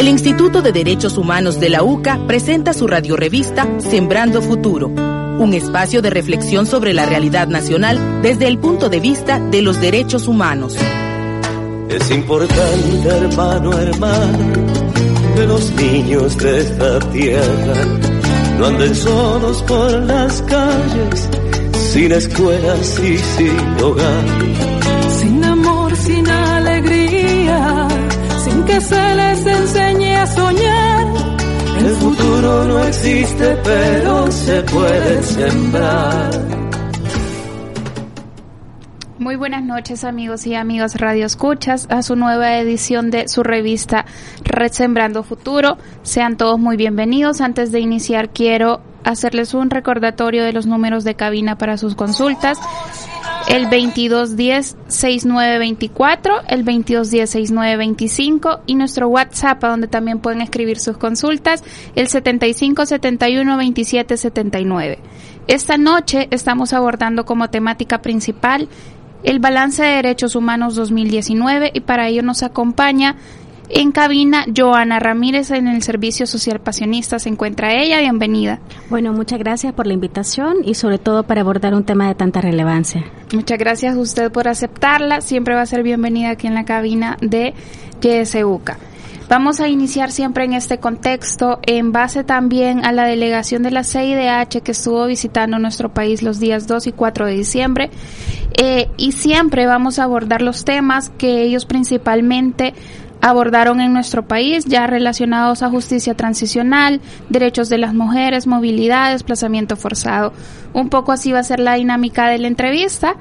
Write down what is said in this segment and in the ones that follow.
El Instituto de Derechos Humanos de la UCA presenta su radiorevista Sembrando Futuro, un espacio de reflexión sobre la realidad nacional desde el punto de vista de los derechos humanos. Es importante, hermano, hermano, que los niños de esta tierra no anden solos por las calles, sin escuelas y sin hogar. Sin amor, sin alegría, sin que se les soñar. El futuro no existe, pero se puede sembrar. Muy buenas noches amigos y amigas Radio Escuchas a su nueva edición de su revista Resembrando Futuro. Sean todos muy bienvenidos. Antes de iniciar quiero hacerles un recordatorio de los números de cabina para sus consultas. El 2210-6924, el 2210-6925 y nuestro WhatsApp donde también pueden escribir sus consultas, el 7571-2779. Esta noche estamos abordando como temática principal el balance de derechos humanos 2019 y para ello nos acompaña en cabina, Joana Ramírez en el Servicio Social Pasionista. Se encuentra ella. Bienvenida. Bueno, muchas gracias por la invitación y sobre todo para abordar un tema de tanta relevancia. Muchas gracias a usted por aceptarla. Siempre va a ser bienvenida aquí en la cabina de YSUCA. Vamos a iniciar siempre en este contexto, en base también a la delegación de la CIDH que estuvo visitando nuestro país los días 2 y 4 de diciembre. Eh, y siempre vamos a abordar los temas que ellos principalmente abordaron en nuestro país, ya relacionados a justicia transicional, derechos de las mujeres, movilidad, desplazamiento forzado. Un poco así va a ser la dinámica de la entrevista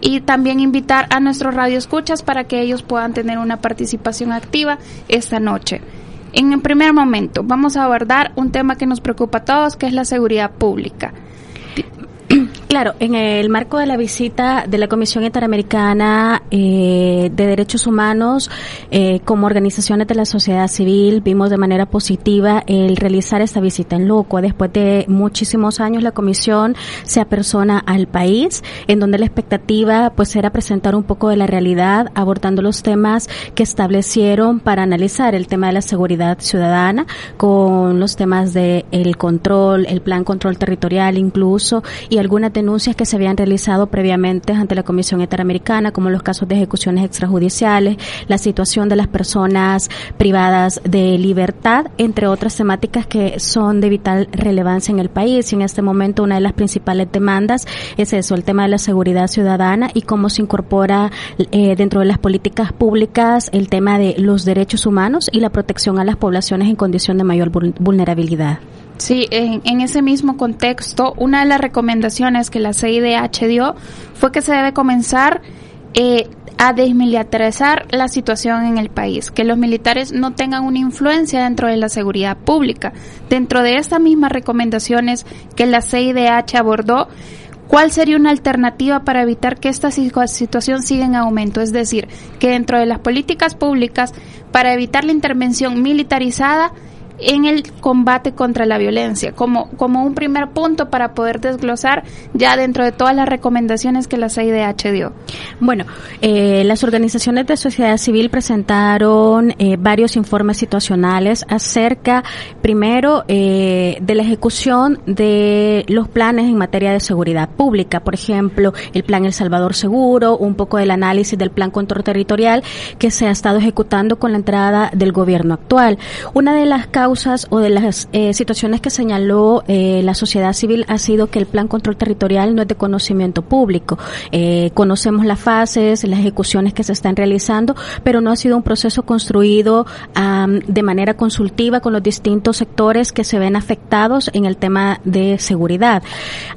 y también invitar a nuestros radioescuchas para que ellos puedan tener una participación activa esta noche. En el primer momento, vamos a abordar un tema que nos preocupa a todos, que es la seguridad pública. Claro, en el marco de la visita de la Comisión Interamericana eh, de Derechos Humanos, eh, como organizaciones de la sociedad civil, vimos de manera positiva el realizar esta visita en Loco. Después de muchísimos años, la Comisión se apersona al país, en donde la expectativa pues era presentar un poco de la realidad, abordando los temas que establecieron para analizar el tema de la seguridad ciudadana, con los temas de control, el plan control territorial incluso, y algunas denuncias que se habían realizado previamente ante la Comisión Interamericana, como los casos de ejecuciones extrajudiciales, la situación de las personas privadas de libertad, entre otras temáticas que son de vital relevancia en el país. Y en este momento una de las principales demandas es eso, el tema de la seguridad ciudadana y cómo se incorpora eh, dentro de las políticas públicas el tema de los derechos humanos y la protección a las poblaciones en condición de mayor vulnerabilidad. Sí, en, en, ese mismo contexto, una de las recomendaciones que la CIDH dio fue que se debe comenzar eh, a desmilitarizar la situación en el país, que los militares no tengan una influencia dentro de la seguridad pública. Dentro de estas mismas recomendaciones que la CIDH abordó, ¿Cuál sería una alternativa para evitar que esta situación siga en aumento? Es decir, que dentro de las políticas públicas, para evitar la intervención militarizada, en el combate contra la violencia, como, como un primer punto para poder desglosar ya dentro de todas las recomendaciones que la CIDH dio. Bueno, eh, las organizaciones de sociedad civil presentaron eh, varios informes situacionales acerca, primero, eh, de la ejecución de los planes en materia de seguridad pública, por ejemplo, el plan El Salvador Seguro, un poco del análisis del plan control territorial que se ha estado ejecutando con la entrada del gobierno actual. Una de las causas causas o de las eh, situaciones que señaló eh, la sociedad civil ha sido que el plan control territorial no es de conocimiento público. Eh, conocemos las fases, las ejecuciones que se están realizando, pero no ha sido un proceso construido de manera consultiva con los distintos sectores que se ven afectados en el tema de seguridad.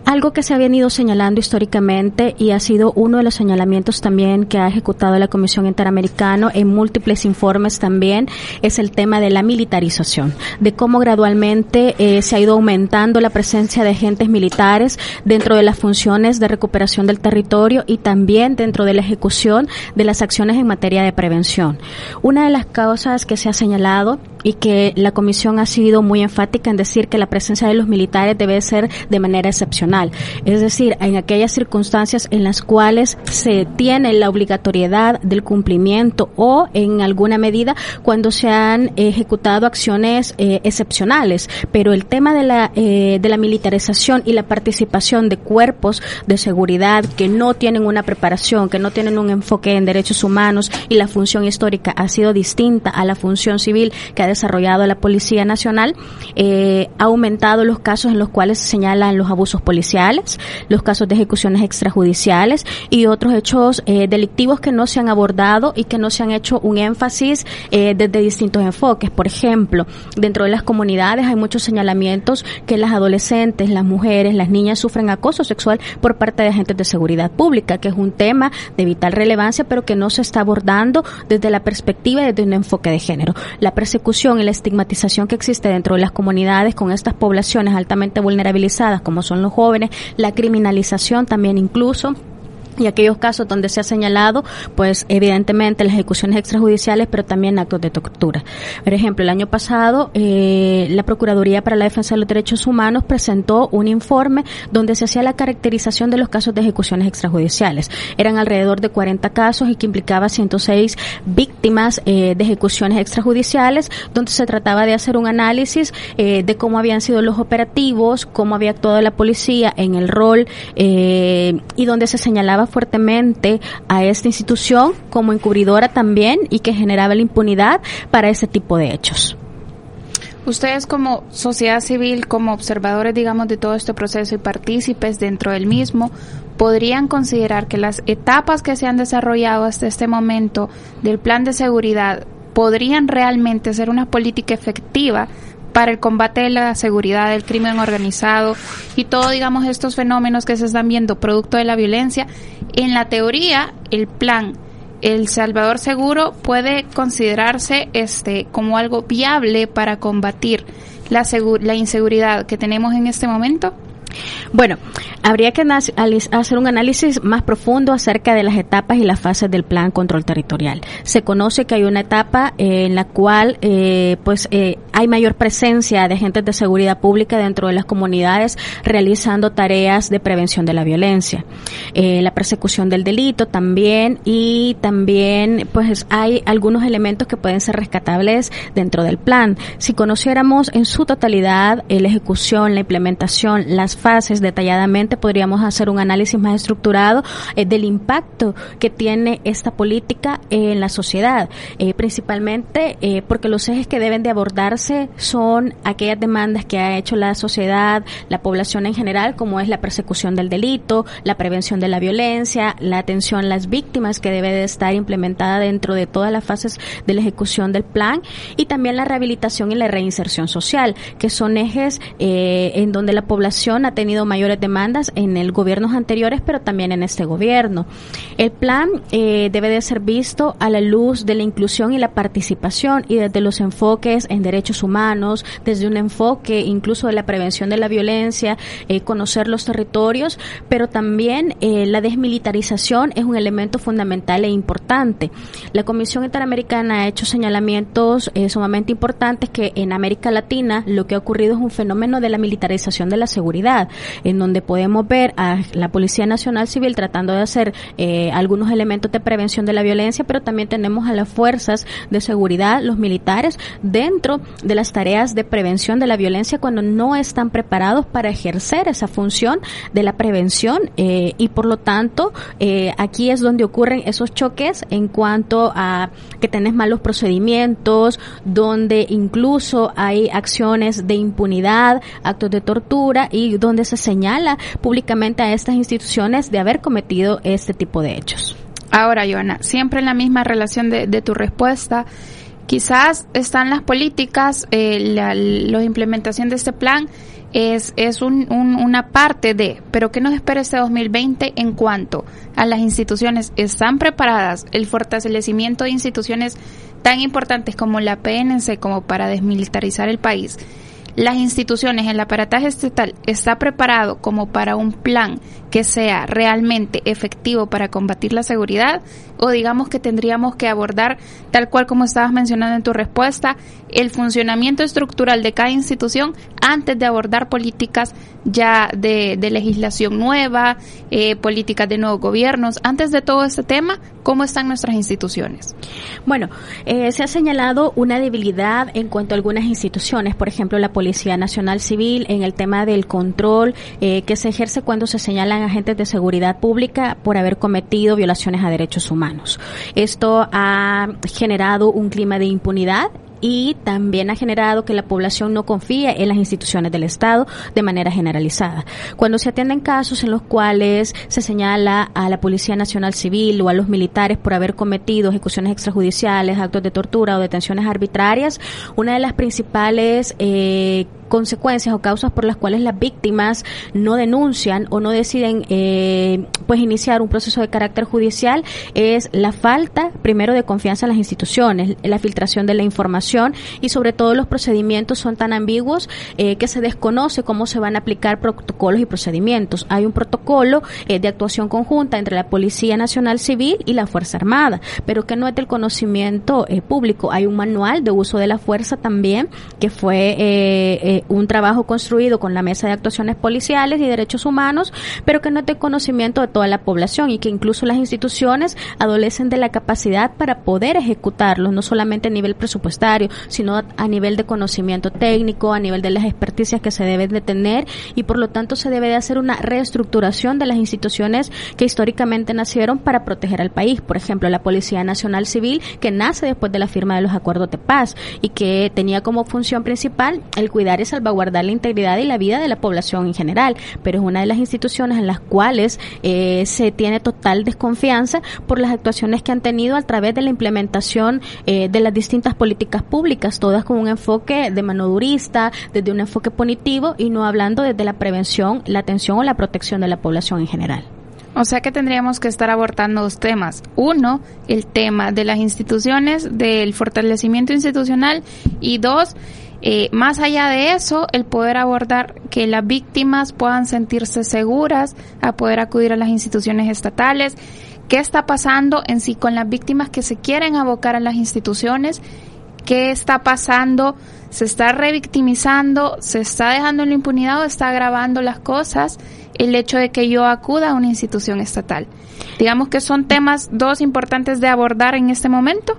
Algo que se ha venido señalando históricamente y ha sido uno de los señalamientos también que ha ejecutado la Comisión Interamericana en múltiples informes también es el tema de la militarización, de cómo gradualmente eh, se ha ido aumentando la presencia de agentes militares dentro de las funciones de recuperación del territorio y también dentro de la ejecución de las acciones en materia de prevención. Una de las causas que se ha señalado y que la Comisión ha sido muy enfática en decir que la presencia de los militares debe ser de manera excepcional. Es decir, en aquellas circunstancias en las cuales se tiene la obligatoriedad del cumplimiento o en alguna medida cuando se han ejecutado acciones eh, excepcionales. Pero el tema de la, eh, de la militarización y la participación de cuerpos de seguridad que no tienen una preparación, que no tienen un enfoque en derechos humanos y la función histórica ha sido distinta a la función civil que ha desarrollado la Policía Nacional, eh, ha aumentado los casos en los cuales se señalan los abusos policiales, los casos de ejecuciones extrajudiciales y otros hechos eh, delictivos que no se han abordado y que no se han hecho un énfasis eh, desde distintos enfoques. Por ejemplo, dentro de las comunidades hay muchos señalamientos que las adolescentes, las mujeres, las niñas sufren acoso sexual por parte de agentes de seguridad pública, que es un tema de vital relevancia, pero que no se está abordando desde la perspectiva desde un enfoque de género. La persecución y la estigmatización que existe dentro de las comunidades con estas poblaciones altamente vulnerabilizadas como son los jóvenes, la criminalización también incluso y aquellos casos donde se ha señalado, pues evidentemente las ejecuciones extrajudiciales, pero también actos de tortura. Por ejemplo, el año pasado eh, la Procuraduría para la Defensa de los Derechos Humanos presentó un informe donde se hacía la caracterización de los casos de ejecuciones extrajudiciales. Eran alrededor de 40 casos y que implicaba 106 víctimas eh, de ejecuciones extrajudiciales, donde se trataba de hacer un análisis eh, de cómo habían sido los operativos, cómo había actuado la policía en el rol y donde se señalaba fuertemente a esta institución como encubridora también y que generaba la impunidad para ese tipo de hechos. Ustedes como sociedad civil, como observadores, digamos, de todo este proceso y partícipes dentro del mismo, podrían considerar que las etapas que se han desarrollado hasta este momento del plan de seguridad podrían realmente ser una política efectiva para el combate de la seguridad, del crimen organizado y todo, digamos, estos fenómenos que se están viendo producto de la violencia. En la teoría, el plan El Salvador Seguro puede considerarse este como algo viable para combatir la, la inseguridad que tenemos en este momento. Bueno, habría que hacer un análisis más profundo acerca de las etapas y las fases del plan control territorial. Se conoce que hay una etapa eh, en la cual eh, pues eh, hay mayor presencia de agentes de seguridad pública dentro de las comunidades realizando tareas de prevención de la violencia, la persecución del delito también y también pues hay algunos elementos que pueden ser rescatables dentro del plan. Si conociéramos en su totalidad la ejecución, la implementación, las fases detalladamente, podríamos hacer un análisis más estructurado eh, del impacto que tiene esta política en la sociedad, eh, principalmente eh, porque los ejes que deben de abordarse son aquellas demandas que ha hecho la sociedad, la población en general, como es la persecución del delito, la prevención de la violencia, la atención a las víctimas que debe de estar implementada dentro de todas las fases de la ejecución del plan y también la rehabilitación y la reinserción social, que son ejes en donde la población ha tenido mayores demandas en el gobiernos anteriores, pero también en este gobierno. El plan eh, debe de ser visto a la luz de la inclusión y la participación y desde los enfoques en derechos humanos, desde un enfoque incluso de la prevención de la violencia, eh, conocer los territorios, pero también eh, la desmilitarización es un elemento fundamental e importante. La Comisión Interamericana ha hecho señalamientos sumamente importantes que en América Latina lo que ha ocurrido es un fenómeno de la militarización de la seguridad en donde podemos ver a la Policía Nacional Civil tratando de hacer eh, algunos elementos de prevención de la violencia, pero también tenemos a las fuerzas de seguridad, los militares, dentro de las tareas de prevención de la violencia cuando no están preparados para ejercer esa función de la prevención eh, y por lo tanto eh, aquí es donde ocurren esos choques en cuanto a que tenés malos procedimientos, donde incluso hay acciones de impunidad, actos de tortura y donde se señala públicamente a estas instituciones de haber cometido este tipo de hechos. Ahora, Joana, siempre en la misma relación de, tu respuesta, quizás están las políticas, eh, la, la, implementación de este plan es, es un, un, una parte de, pero ¿qué nos espera este 2020 en cuanto a las instituciones? ¿Están preparadas el fortalecimiento de instituciones tan importantes como la PNC como para desmilitarizar el país? Las instituciones, el aparataje estatal está preparado como para un plan que sea realmente efectivo para combatir la seguridad o digamos que tendríamos que abordar tal cual como estabas mencionando en tu respuesta el funcionamiento estructural de cada institución antes de abordar políticas ya de, legislación nueva, eh, políticas de nuevos gobiernos. Antes de todo este tema, ¿cómo están nuestras instituciones? Bueno, eh, se ha señalado una debilidad en cuanto a algunas instituciones, por ejemplo, la Policía Nacional Civil, en el tema del control eh, que se ejerce cuando se señalan agentes de seguridad pública por haber cometido violaciones a derechos humanos. Esto ha generado un clima de impunidad y también ha generado que la población no confíe en las instituciones del Estado de manera generalizada. Cuando se atienden casos en los cuales se señala a la Policía Nacional Civil o a los militares por haber cometido ejecuciones extrajudiciales, actos de tortura o detenciones arbitrarias, una de las principales eh, consecuencias o causas por las cuales las víctimas no denuncian o no deciden eh, pues iniciar un proceso de carácter judicial es la falta primero de confianza en las instituciones, la filtración de la información y sobre todo los procedimientos son tan ambiguos eh, que se desconoce cómo se van a aplicar protocolos y procedimientos. Hay un protocolo eh, de actuación conjunta entre la Policía Nacional Civil y la Fuerza Armada, pero que no es del conocimiento eh, público. Hay un manual de uso de la fuerza también que fue un trabajo construido con la Mesa de Actuaciones Policiales y Derechos Humanos, pero que no es de conocimiento de toda la población y que incluso las instituciones adolecen de la capacidad para poder ejecutarlos, no solamente a nivel presupuestario, sino a nivel de conocimiento técnico, a nivel de las experticias que se deben de tener y por lo tanto se debe de hacer una reestructuración de las instituciones que históricamente nacieron para proteger al país. Por ejemplo, la Policía Nacional Civil, que nace después de la firma de los acuerdos de paz y que tenía como función principal el cuidar salvaguardar la integridad y la vida de la población en general, pero es una de las instituciones en las cuales eh, se tiene total desconfianza por las actuaciones que han tenido a través de la implementación eh, de las distintas políticas públicas, todas con un enfoque de mano durista, desde un enfoque punitivo y no hablando desde la prevención, la atención o la protección de la población en general. O sea que tendríamos que estar abordando dos temas. Uno, el tema de las instituciones, del fortalecimiento institucional y dos, eh, más allá de eso, el poder abordar que las víctimas puedan sentirse seguras a poder acudir a las instituciones estatales. ¿Qué está pasando en sí con las víctimas que se quieren abocar a las instituciones? ¿Qué está pasando? ¿Se está revictimizando? ¿Se está dejando en la impunidad o está agravando las cosas? el hecho de que yo acuda a una institución estatal. Digamos que son temas dos importantes de abordar en este momento.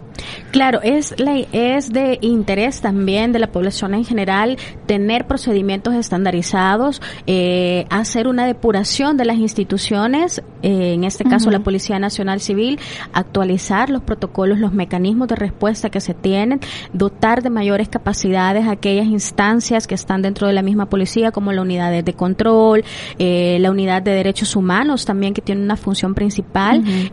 Claro, es, la, es de interés también de la población en general tener procedimientos estandarizados, eh, hacer una depuración de las instituciones, eh, en este caso la Policía Nacional Civil, actualizar los protocolos, los mecanismos de respuesta que se tienen, dotar de mayores capacidades a aquellas instancias que están dentro de la misma policía, como la unidad de control, eh, la unidad de derechos humanos también que tiene una función principal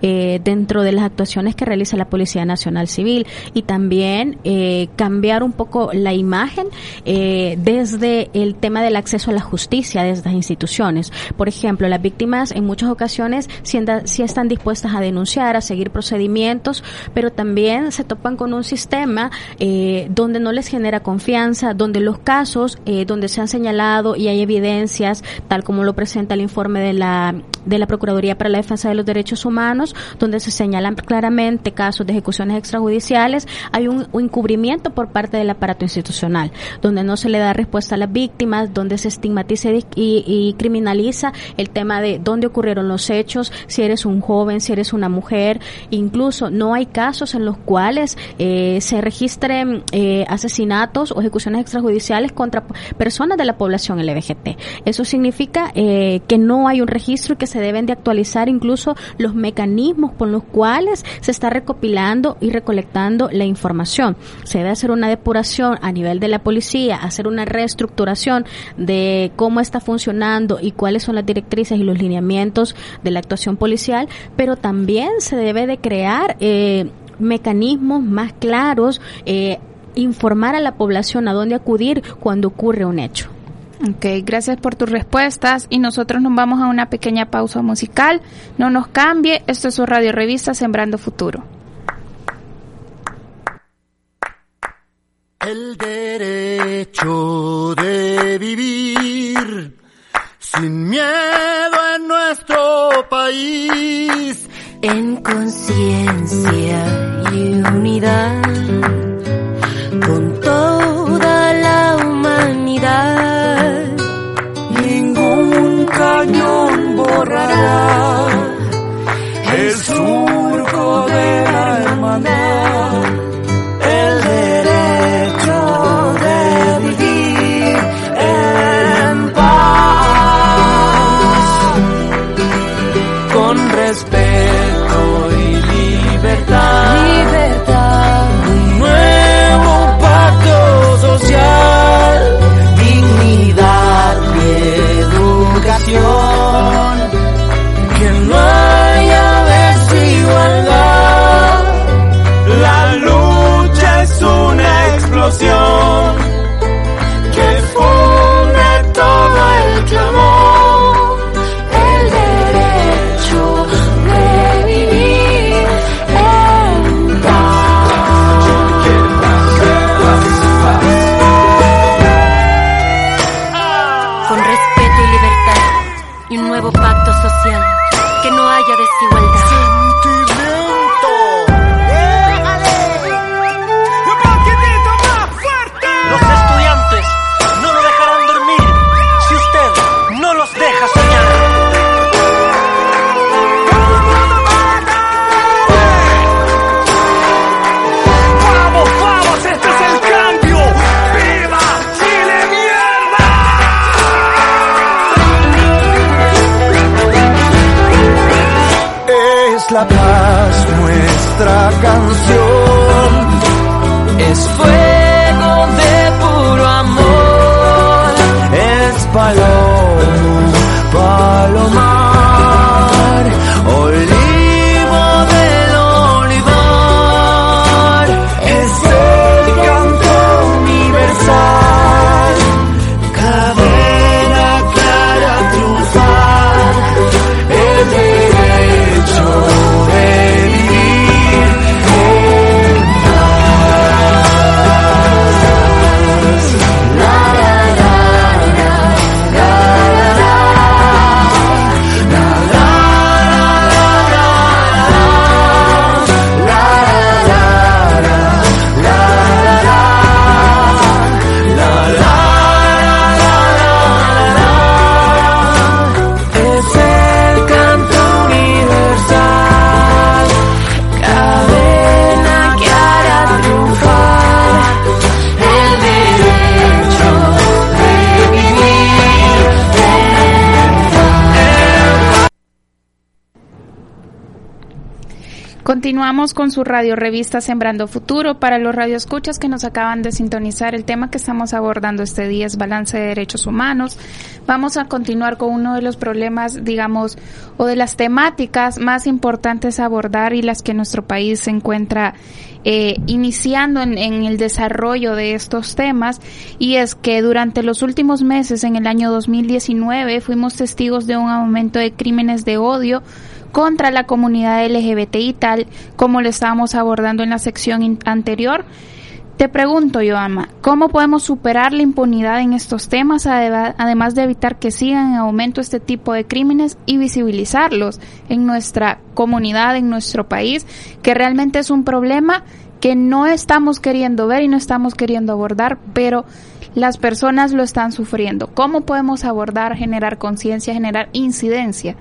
eh, dentro de las actuaciones que realiza la Policía Nacional Civil y también eh, cambiar un poco la imagen eh, desde el tema del acceso a la justicia de estas instituciones. Por ejemplo, las víctimas en muchas ocasiones sí, están dispuestas a denunciar, a seguir procedimientos, pero también se topan con un sistema eh, donde no les genera confianza, donde los casos donde se han señalado y hay evidencias, tal como lo presenta el informe de la de la Procuraduría para la Defensa de los Derechos Humanos, donde se señalan claramente casos de ejecuciones extrajudiciales, hay un, encubrimiento por parte del aparato institucional, donde no se le da respuesta a las víctimas, donde se estigmatiza y, criminaliza el tema de dónde ocurrieron los hechos, si eres un joven, si eres una mujer, incluso no hay casos en los cuales eh, se registren eh, asesinatos o ejecuciones extrajudiciales contra personas de la población LGBT. Eso significa eh, que no hay un registro y que se deben de actualizar incluso los mecanismos con los cuales se está recopilando y recolectando la información. Se debe hacer una depuración a nivel de la policía, hacer una reestructuración de cómo está funcionando y cuáles son las directrices y los lineamientos de la actuación policial, pero también se debe de crear eh, mecanismos más claros, eh, informar a la población a dónde acudir cuando ocurre un hecho. Ok, gracias por tus respuestas y nosotros nos vamos a una pequeña pausa musical. No nos cambie, esto es su radio revista Sembrando Futuro. El derecho de vivir sin miedo en nuestro país. En conciencia y unidad con toda la humanidad. Cañón borrará. El Continuamos con su radio revista Sembrando Futuro. Para los radioescuchas que nos acaban de sintonizar, el tema que estamos abordando este día es balance de derechos humanos. Vamos a continuar con uno de los problemas, digamos, o de las temáticas más importantes a abordar y las que nuestro país se encuentra eh, iniciando en, en el desarrollo de estos temas. Y es que durante los últimos meses, en el año 2019, fuimos testigos de un aumento de crímenes de odio contra la comunidad LGBT y tal, como lo estábamos abordando en la sección anterior. Te pregunto, Joama, ¿cómo podemos superar la impunidad en estos temas, además de evitar que sigan en aumento este tipo de crímenes y visibilizarlos en nuestra comunidad, en nuestro país, que realmente es un problema que no estamos queriendo ver y no estamos queriendo abordar, pero las personas lo están sufriendo? ¿Cómo podemos abordar, generar conciencia, generar incidencia?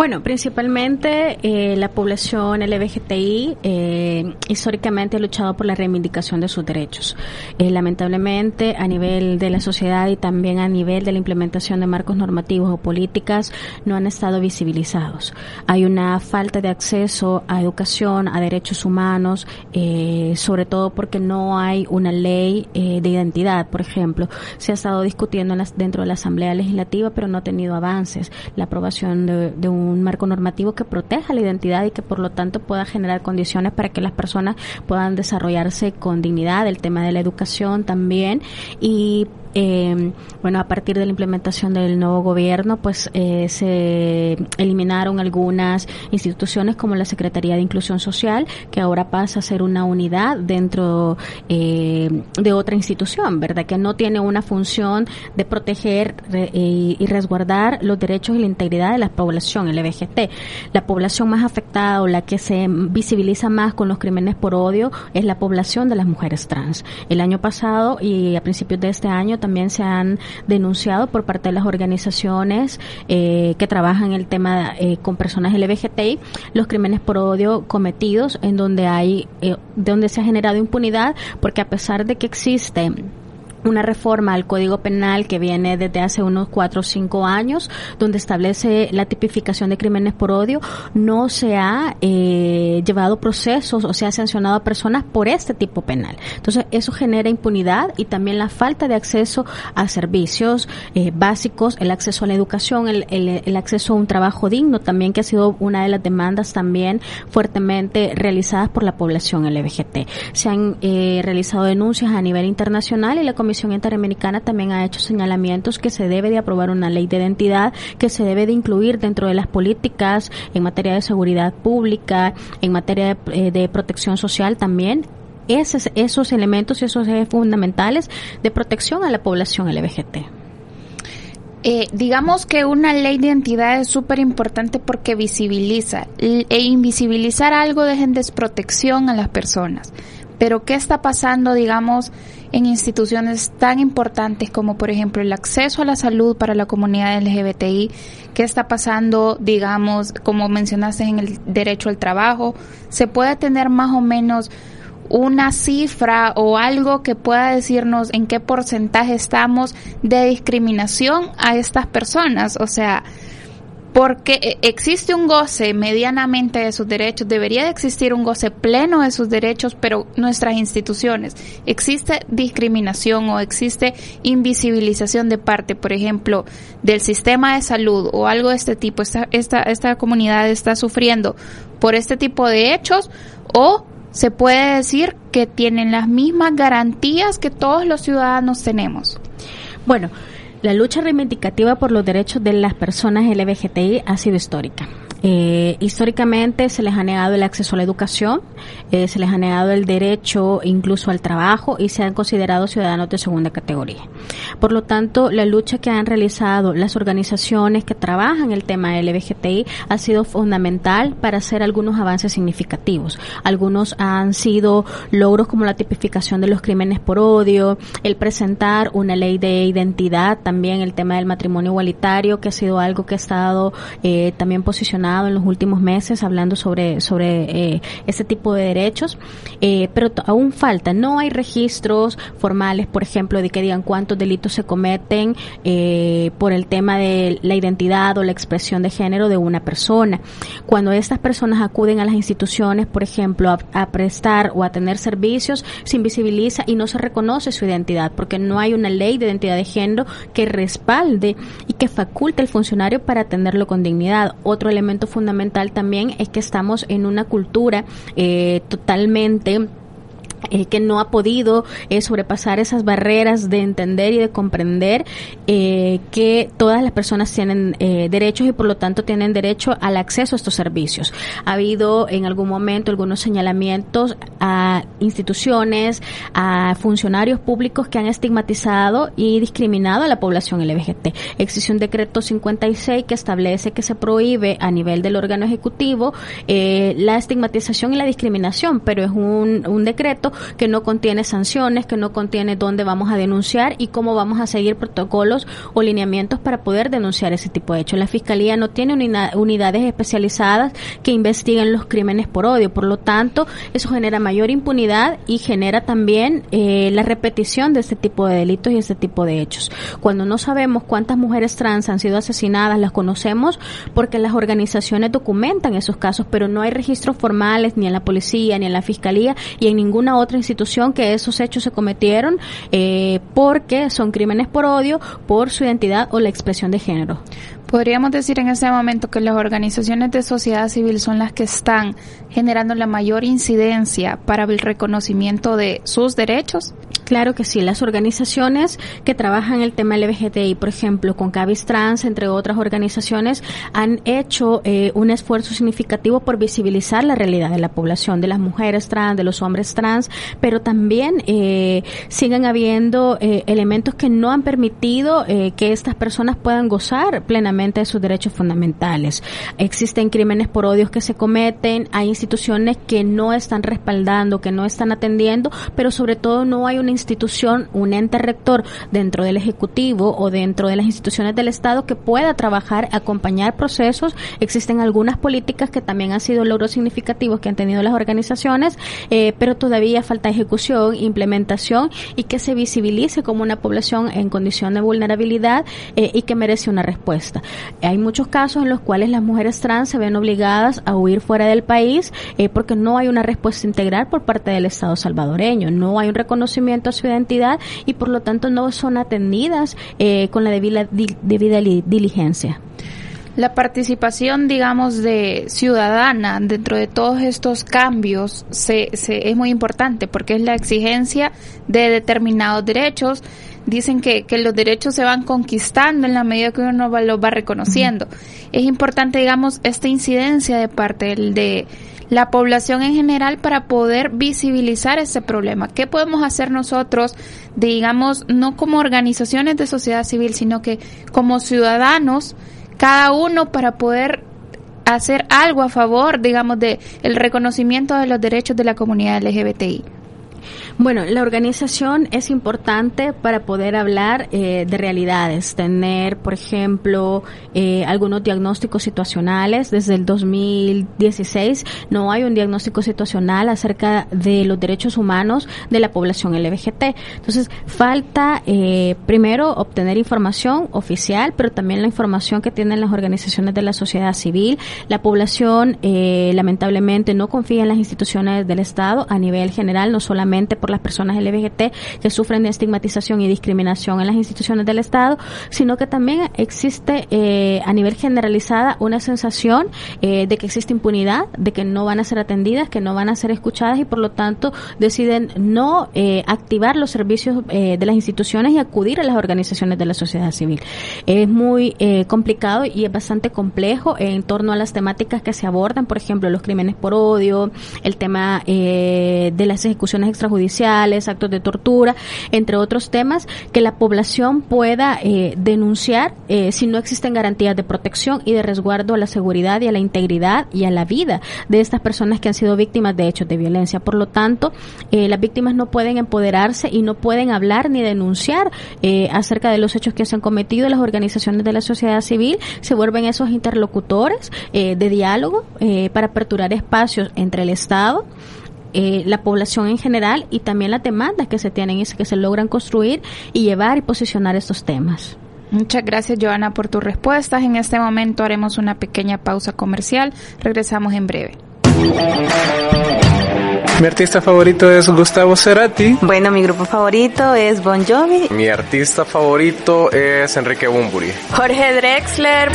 Bueno, principalmente eh, la población LGBTI eh, históricamente ha luchado por la reivindicación de sus derechos. Eh, lamentablemente, a nivel de la sociedad y también a nivel de la implementación de marcos normativos o políticas, no han estado visibilizados. Hay una falta de acceso a educación, a derechos humanos, eh, sobre todo porque no hay una ley eh, de identidad, por ejemplo. Se ha estado discutiendo en las- dentro de la Asamblea Legislativa, pero no ha tenido avances. La aprobación de, de un marco normativo que proteja la identidad y que por lo tanto pueda generar condiciones para que las personas puedan desarrollarse con dignidad. El tema de la educación también y eh, bueno, a partir de la implementación del nuevo gobierno, pues eh, se eliminaron algunas instituciones como la Secretaría de Inclusión Social, que ahora pasa a ser una unidad dentro eh, de otra institución, ¿verdad? Que no tiene una función de proteger re- y, y resguardar los derechos y la integridad de la población LGBT. La población más afectada o la que se visibiliza más con los crímenes por odio es la población de las mujeres trans. El año pasado y a principios de este año también se han denunciado por parte de las organizaciones eh, que trabajan el tema eh, con personas LGBTI los crímenes por odio cometidos en donde hay eh, donde se ha generado impunidad porque a pesar de que existe una reforma al Código Penal que viene desde hace unos cuatro o cinco años, donde establece la tipificación de crímenes por odio, no se ha eh, llevado procesos o se ha sancionado a personas por este tipo penal. Entonces, eso genera impunidad y también la falta de acceso a servicios eh, básicos, el acceso a la educación, el, el- el acceso a un trabajo digno, también que ha sido una de las demandas también fuertemente realizadas por la población LGBT. Se han eh, realizado denuncias a nivel internacional y la Comisión Interamericana también ha hecho señalamientos que se debe de aprobar una ley de identidad que se debe de incluir dentro de las políticas en materia de seguridad pública, en materia de, eh, protección social también. Esos, esos elementos y esos ejes fundamentales de protección a la población LGBT. Eh, digamos que una ley de identidad es súper importante porque visibiliza e invisibilizar algo deja en desprotección a las personas. Pero ¿qué está pasando, digamos, en instituciones tan importantes como por ejemplo el acceso a la salud para la comunidad LGBTI? ¿Qué está pasando, digamos, como mencionaste en el derecho al trabajo? ¿Se puede tener más o menos una cifra o algo que pueda decirnos en qué porcentaje estamos de discriminación a estas personas. O sea, porque e- existe un goce medianamente de sus derechos, debería de existir un goce pleno de sus derechos, pero nuestras instituciones, existe discriminación o existe invisibilización de parte, por ejemplo, del sistema de salud o algo de este tipo, esta, esta, esta comunidad está sufriendo por este tipo de hechos o se puede decir que tienen las mismas garantías que todos los ciudadanos tenemos. Bueno, la lucha reivindicativa por los derechos de las personas LGBTI ha sido histórica. Eh, históricamente se les ha negado el acceso a la educación, eh, se les ha negado el derecho incluso al trabajo y se han considerado ciudadanos de segunda categoría. Por lo tanto, la lucha que han realizado las organizaciones que trabajan el tema LGBTI ha sido fundamental para hacer algunos avances significativos. Algunos han sido logros como la tipificación de los crímenes por odio, el presentar una ley de identidad, también el tema del matrimonio igualitario, que ha sido algo que ha estado eh, también posicionado en los últimos meses hablando sobre sobre eh, ese tipo de derechos, eh, pero aún falta. No hay registros formales, por ejemplo, de que digan cuántos delitos se cometen eh, por el tema de la identidad o la expresión de género de una persona. Cuando estas personas acuden a las instituciones, por ejemplo, a, a prestar o a tener servicios, se invisibiliza y no se reconoce su identidad, porque no hay una ley de identidad de género que respalde y que faculte al funcionario para atenderlo con dignidad. Otro elemento fundamental también es que estamos en una cultura eh, totalmente eh, que no ha podido eh, sobrepasar esas barreras de entender y de comprender eh, que todas las personas tienen eh, derechos y por lo tanto tienen derecho al acceso a estos servicios. Ha habido en algún momento algunos señalamientos a instituciones, a funcionarios públicos que han estigmatizado y discriminado a la población LGBT. Existe un decreto 56 que establece que se prohíbe a nivel del órgano ejecutivo eh, la estigmatización y la discriminación, pero es un, un decreto que no contiene sanciones, que no contiene dónde vamos a denunciar y cómo vamos a seguir protocolos o lineamientos para poder denunciar ese tipo de hechos. La Fiscalía no tiene unidades especializadas que investiguen los crímenes por odio, por lo tanto, eso genera mayor impunidad y genera también eh, la repetición de este tipo de delitos y este tipo de hechos. Cuando no sabemos cuántas mujeres trans han sido asesinadas, las conocemos porque las organizaciones documentan esos casos, pero no hay registros formales ni en la policía, ni en la fiscalía y en ninguna otra institución que esos hechos se cometieron eh, porque son crímenes por odio, por su identidad o la expresión de género. Podríamos decir en este momento que las organizaciones de sociedad civil son las que están generando la mayor incidencia para el reconocimiento de sus derechos. Claro que sí, las organizaciones que trabajan el tema LGBTI, por ejemplo, con Cavis Trans, entre otras organizaciones, han hecho eh, un esfuerzo significativo por visibilizar la realidad de la población, de las mujeres trans, de los hombres trans, pero también eh, siguen habiendo eh, elementos que no han permitido eh, que estas personas puedan gozar plenamente de sus derechos fundamentales. Existen crímenes por odios que se cometen, hay instituciones que no están respaldando, que no están atendiendo, pero sobre todo no hay una institución, un ente rector dentro del Ejecutivo o dentro de las instituciones del Estado que pueda trabajar, acompañar procesos. Existen algunas políticas que también han sido logros significativos que han tenido las organizaciones, eh, pero todavía falta ejecución, implementación y que se visibilice como una población en condición de vulnerabilidad eh, y que merece una respuesta. Hay muchos casos en los cuales las mujeres trans se ven obligadas a huir fuera del país eh, porque no hay una respuesta integral por parte del Estado salvadoreño, no hay un reconocimiento a su identidad y por lo tanto no son atendidas eh, con la debida, debida li- diligencia. La participación, digamos, de ciudadana dentro de todos estos cambios se, se- es muy importante porque es la exigencia de determinados derechos. Dicen que, que los derechos se van conquistando en la medida que uno va- los va reconociendo. Es importante, digamos, esta incidencia de parte del- de la población en general para poder visibilizar este problema. ¿Qué podemos hacer nosotros, digamos, no como organizaciones de sociedad civil, sino que como ciudadanos, cada uno para poder hacer algo a favor, digamos, de el reconocimiento de los derechos de la comunidad LGBTI? Bueno, la organización es importante para poder hablar eh, de realidades, tener, por ejemplo, eh, algunos diagnósticos situacionales. Desde el 2016 no hay un diagnóstico situacional acerca de los derechos humanos de la población LGBT. Entonces, falta eh, primero obtener información oficial, pero también la información que tienen las organizaciones de la sociedad civil. La población, eh, lamentablemente, no confía en las instituciones del Estado a nivel general, no solamente por las personas LGBT que sufren de estigmatización y discriminación en las instituciones del Estado, sino que también existe eh, a nivel generalizada una sensación eh, de que existe impunidad, de que no van a ser atendidas, que no van a ser escuchadas y por lo tanto deciden no eh, activar los servicios eh, de las instituciones y acudir a las organizaciones de la sociedad civil. Es muy complicado y es bastante complejo en torno a las temáticas que se abordan, por ejemplo, los crímenes por odio, el tema de las ejecuciones extrajudiciales, actos de tortura, entre otros temas, que la población pueda eh, denunciar eh, si no existen garantías de protección y de resguardo a la seguridad y a la integridad y a la vida de estas personas que han sido víctimas de hechos de violencia. Por lo tanto, eh, las víctimas no pueden empoderarse y no pueden hablar ni denunciar eh, acerca de los hechos que se han cometido. Las organizaciones de la sociedad civil se vuelven esos interlocutores eh, de diálogo eh, para aperturar espacios entre el Estado eh, la población en general y también las demandas que se tienen y que se logran construir y llevar y posicionar estos temas. Muchas gracias, Joana, por tus respuestas. En este momento haremos una pequeña pausa comercial. Regresamos en breve. Mi artista favorito es Gustavo Cerati. Bueno, mi grupo favorito es Bon Jovi. Mi artista favorito es Enrique Bumburi. Jorge Drexler.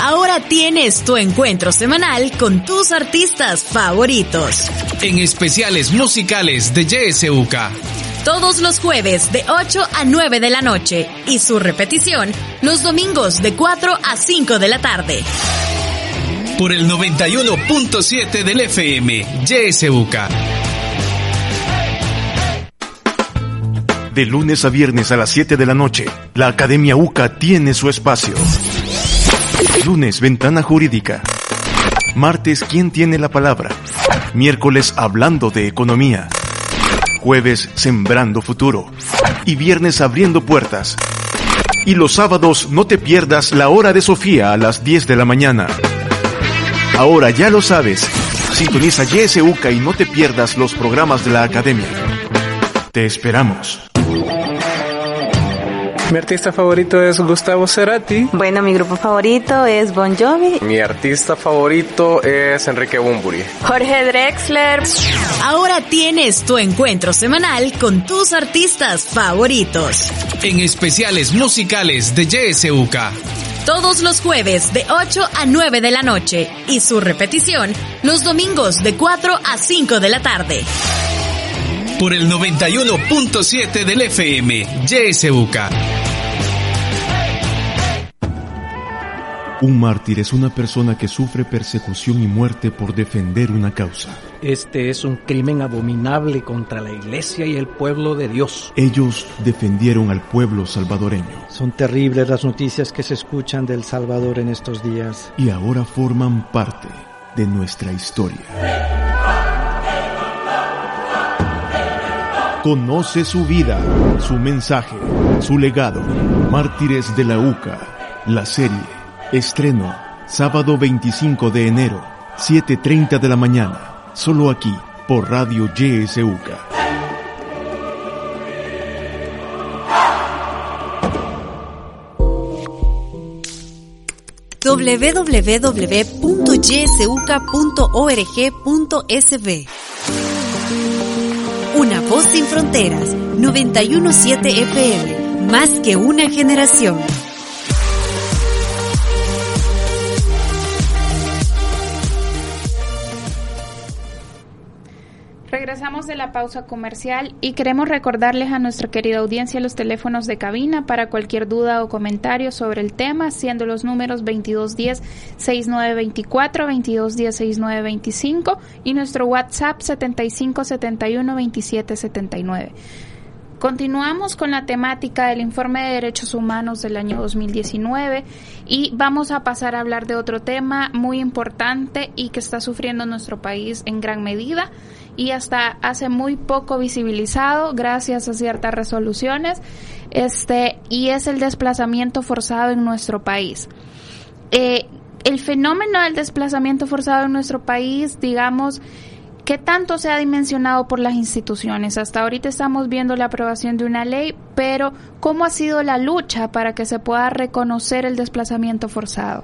Ahora tienes tu encuentro semanal con tus artistas favoritos. En especiales musicales de YSUK. Todos los jueves de 8 a 9 de la noche y su repetición los domingos de 4 a 5 de la tarde. Por el 91.7 del FM, YSUK. De lunes a viernes a las 7 de la noche, la Academia UCA tiene su espacio. Lunes, Ventana Jurídica. Martes, ¿Quién tiene la palabra? Miércoles, Hablando de Economía. Jueves, Sembrando Futuro. Y viernes, Abriendo Puertas. Y los sábados, no te pierdas la hora de Sofía a las 10 de la mañana. Ahora ya lo sabes. Sintoniza YSUCA y no te pierdas los programas de la Academia. Te esperamos. Mi artista favorito es Gustavo Cerati. Bueno, mi grupo favorito es Bon Jovi. Mi artista favorito es Enrique Bumburi. Jorge Drexler. Ahora tienes tu encuentro semanal con tus artistas favoritos. En especiales musicales de YSUK. Todos los jueves de 8 a 9 de la noche y su repetición los domingos de 4 a 5 de la tarde. Por el 91.7 del FM, YSUK. Un mártir es una persona que sufre persecución y muerte por defender una causa. Este es un crimen abominable contra la iglesia y el pueblo de Dios. Ellos defendieron al pueblo salvadoreño. Son terribles las noticias que se escuchan del Salvador en estos días. Y ahora forman parte de nuestra historia. Conoce su vida, su mensaje, su legado. Mártires de la UCA, la serie. Estreno, sábado 25 de enero, 7.30 de la mañana, solo aquí, por Radio YSUCA. www.ysuca.org.sb Una voz sin fronteras, 917 FM, más que una generación. Regresamos de la pausa comercial y queremos recordarles a nuestra querida audiencia los teléfonos de cabina para cualquier duda o comentario sobre el tema, siendo los números 2210-6924, 2210-6925 y nuestro WhatsApp 7571-2779. Continuamos con la temática del informe de derechos humanos del año 2019 y vamos a pasar a hablar de otro tema muy importante y que está sufriendo nuestro país en gran medida y hasta hace muy poco visibilizado gracias a ciertas resoluciones este y es el desplazamiento forzado en nuestro país. Eh, el fenómeno del desplazamiento forzado en nuestro país, digamos, ¿Qué tanto se ha dimensionado por las instituciones? Hasta ahorita estamos viendo la aprobación de una ley, pero ¿cómo ha sido la lucha para que se pueda reconocer el desplazamiento forzado?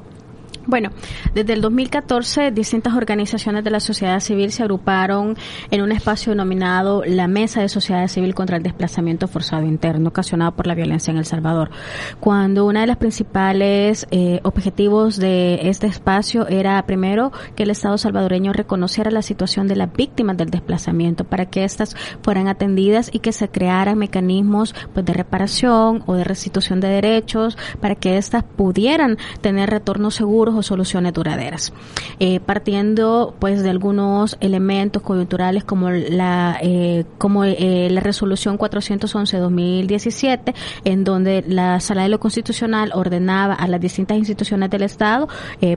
Bueno, desde el 2014 distintas organizaciones de la sociedad civil se agruparon en un espacio denominado la Mesa de Sociedad Civil contra el Desplazamiento Forzado Interno ocasionado por la violencia en El Salvador. Cuando una de las principales eh, objetivos de este espacio era primero que el Estado salvadoreño reconociera la situación de las víctimas del desplazamiento para que éstas fueran atendidas y que se crearan mecanismos pues, de reparación o de restitución de derechos para que éstas pudieran tener retornos seguros o soluciones duraderas. Eh, partiendo pues de algunos elementos coyunturales como la eh, como eh, la resolución 411-2017 en donde la Sala de lo Constitucional ordenaba a las distintas instituciones del Estado,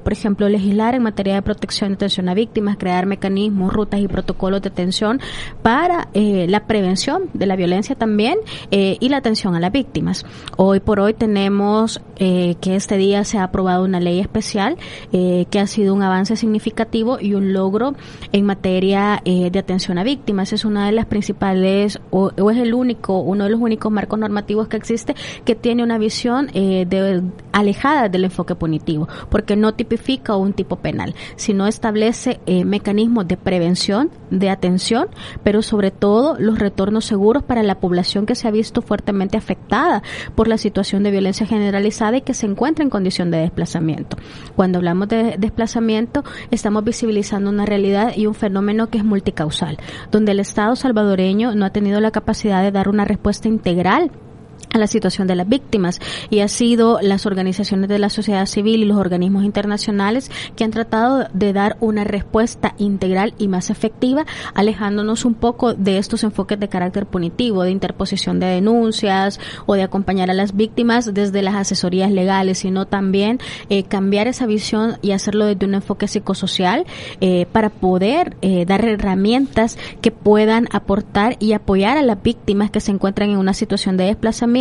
por ejemplo, legislar en materia de protección y atención a víctimas, crear mecanismos, rutas y protocolos de atención para la prevención de la violencia también y la atención a las víctimas. Hoy por hoy tenemos que este día se ha aprobado una ley especial eh, que ha sido un avance significativo y un logro en materia eh, de atención a víctimas. Es una de las principales, o, o, es el único, uno de los únicos marcos normativos que existe que tiene una visión eh, de, alejada del enfoque punitivo, porque no tipifica un tipo penal, sino establece eh, mecanismos de prevención, de atención, pero sobre todo los retornos seguros para la población que se ha visto fuertemente afectada por la situación de violencia generalizada y que se encuentra en condición de desplazamiento. Cuando hablamos de desplazamiento, estamos visibilizando una realidad y un fenómeno que es multicausal, donde el Estado salvadoreño no ha tenido la capacidad de dar una respuesta integral a la situación de las víctimas. Y ha sido las organizaciones de la sociedad civil y los organismos internacionales que han tratado de dar una respuesta integral y más efectiva alejándonos un poco de estos enfoques de carácter punitivo de interposición de denuncias o de acompañar a las víctimas desde las asesorías legales sino también eh, cambiar esa visión y hacerlo desde un enfoque psicosocial eh, para poder eh, dar herramientas que puedan aportar y apoyar a las víctimas que se encuentran en una situación de desplazamiento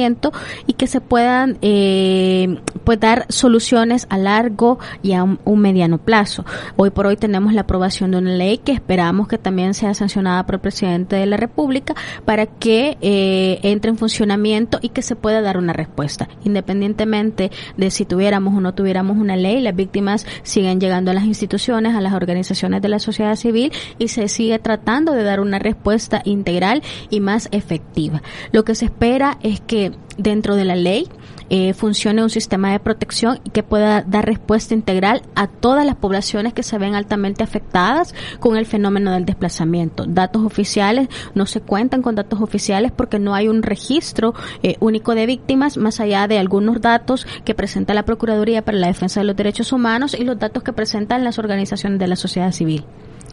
y que se puedan eh, pues dar soluciones a largo y a un, mediano plazo. Hoy por hoy tenemos la aprobación de una ley que esperamos que también sea sancionada por el presidente de la República para que eh, entre en funcionamiento y que se pueda dar una respuesta. Independientemente de si tuviéramos o no tuviéramos una ley, las víctimas siguen llegando a las instituciones, a las organizaciones de la sociedad civil y se sigue tratando de dar una respuesta integral y más efectiva. Lo que se espera es que dentro de la ley eh, funcione un sistema de protección que pueda dar respuesta integral a todas las poblaciones que se ven altamente afectadas con el fenómeno del desplazamiento. Datos oficiales no se cuentan con datos oficiales porque no hay un registro eh, único de víctimas más allá de algunos datos que presenta la Procuraduría para la Defensa de los Derechos Humanos y los datos que presentan las organizaciones de la sociedad civil.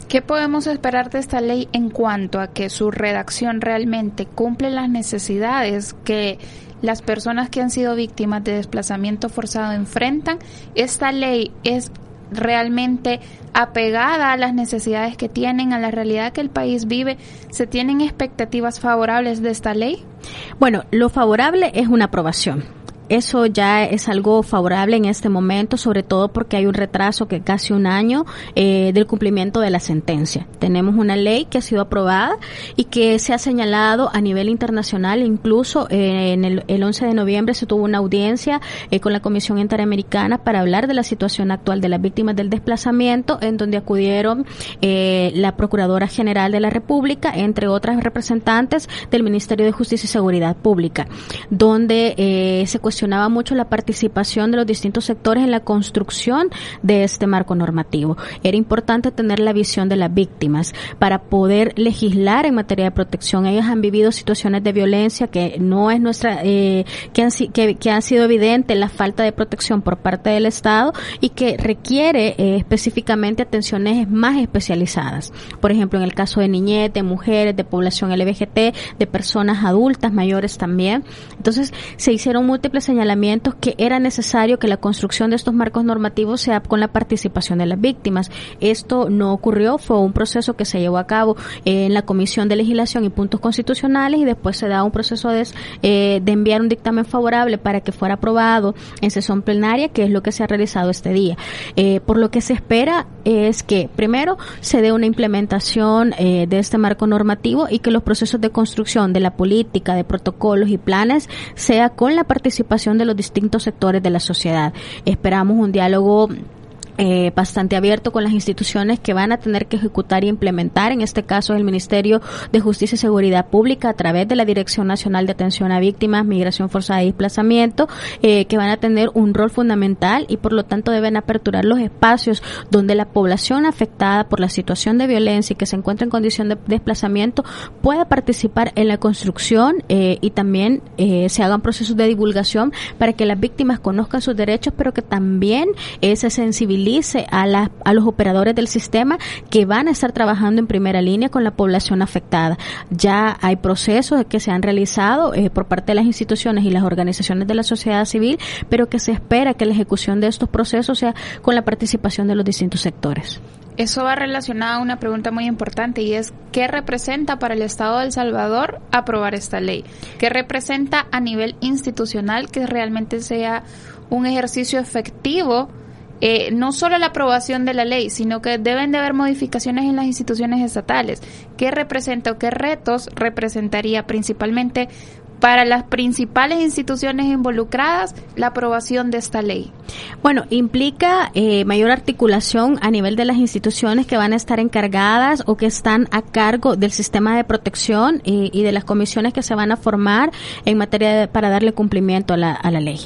¿Qué podemos esperar de esta ley en cuanto a que su redacción realmente cumple las necesidades que las personas que han sido víctimas de desplazamiento forzado enfrentan? ¿Esta ley es realmente apegada a las necesidades que tienen, a la realidad que el país vive? ¿Se tienen expectativas favorables de esta ley? Bueno, lo favorable es una aprobación eso ya es algo favorable en este momento, sobre todo porque hay un retraso que casi un año eh, del cumplimiento de la sentencia. Tenemos una ley que ha sido aprobada y que se ha señalado a nivel internacional, incluso eh, en el, el, 11 de noviembre se tuvo una audiencia eh, con la Comisión Interamericana para hablar de la situación actual de las víctimas del desplazamiento, en donde acudieron eh, la Procuradora General de la República, entre otras representantes del Ministerio de Justicia y Seguridad Pública, donde eh, se cuestionaba mucho la participación de los distintos sectores en la construcción de este marco normativo. Era importante tener la visión de las víctimas para poder legislar en materia de protección. Ellas han vivido situaciones de violencia que no es nuestra, eh, que, han, que, que, ha sido evidente la falta de protección por parte del Estado y que requiere eh, específicamente atenciones más especializadas. Por ejemplo, en el caso de niñez, de mujeres, de población LBGT, de personas adultas, mayores también. Entonces, se hicieron múltiples señalamientos que era necesario que la construcción de estos marcos normativos sea con la participación de las víctimas. Esto no ocurrió, fue un proceso que se llevó a cabo en la Comisión de Legislación y Puntos Constitucionales y después se da un proceso de, eh, enviar un dictamen favorable para que fuera aprobado en sesión plenaria, que es lo que se ha realizado este día. Eh, por lo que se espera es que primero se dé una implementación eh, de este marco normativo y que los procesos de construcción de la política, de protocolos y planes sea con la participación de los distintos sectores de la sociedad. Esperamos un diálogo eh, bastante abierto con las instituciones que van a tener que ejecutar y implementar, en este caso el Ministerio de Justicia y Seguridad Pública a través de la Dirección Nacional de Atención a Víctimas, Migración Forzada y Desplazamiento, eh, que van a tener un rol fundamental y por lo tanto deben aperturar los espacios donde la población afectada por la situación de violencia y que se encuentra en condición de desplazamiento pueda participar en la construcción eh, y también eh, se hagan procesos de divulgación para que las víctimas conozcan sus derechos, pero que también se sensibilicen a, la, a los operadores del sistema que van a estar trabajando en primera línea con la población afectada. Ya hay procesos que se han realizado eh, por parte de las instituciones y las organizaciones de la sociedad civil, pero que se espera que la ejecución de estos procesos sea con la participación de los distintos sectores. Eso va relacionado a una pregunta muy importante y es ¿qué representa para el Estado de El Salvador aprobar esta ley? ¿Qué representa a nivel institucional que realmente sea un ejercicio efectivo eh, no solo la aprobación de la ley, sino que deben de haber modificaciones en las instituciones estatales. ¿Qué representa o qué retos representaría principalmente para las principales instituciones involucradas la aprobación de esta ley? Bueno, implica eh, mayor articulación a nivel de las instituciones que van a estar encargadas o que están a cargo del sistema de protección y, y de las comisiones que se van a formar en materia de, para darle cumplimiento a la, a la ley.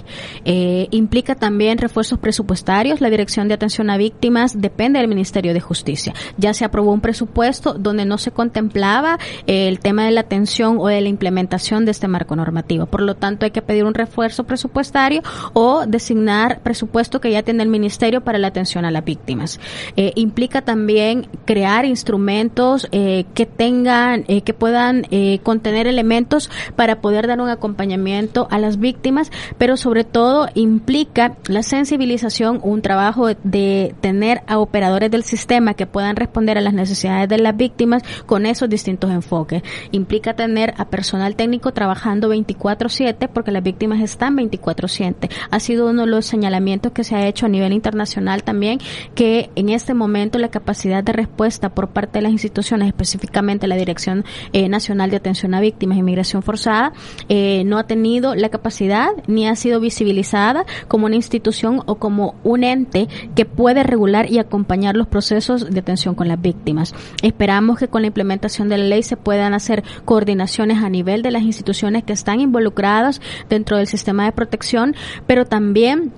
Eh, implica también refuerzos presupuestarios. La Dirección de Atención a Víctimas depende del Ministerio de Justicia. Ya se aprobó un presupuesto donde no se contemplaba eh, el tema de la atención o de la implementación de este marco normativo. Por lo tanto, hay que pedir un refuerzo presupuestario o designar presupuesto que ya tiene el Ministerio para la atención a las víctimas. Eh, implica también crear instrumentos eh, que tengan, eh, que puedan contener elementos para poder dar un acompañamiento a las víctimas, pero sobre todo implica la sensibilización, un trabajo de tener a operadores del sistema que puedan responder a las necesidades de las víctimas con esos distintos enfoques. Implica tener a personal técnico trabajando 24/7 porque las víctimas están 24/7. Ha sido uno de los señalamientos que se ha hecho a nivel internacional también que en este momento la capacidad de respuesta por parte de las instituciones, específicamente la Dirección eh, Nacional de Atención a Víctimas de Inmigración Forzada, eh, no ha tenido la capacidad ni ha sido visibilizada como una institución o como un ente que puede regular y acompañar los procesos de atención con las víctimas. Esperamos que con la implementación de la ley se puedan hacer coordinaciones a nivel de las instituciones que están involucradas dentro del sistema de protección, pero también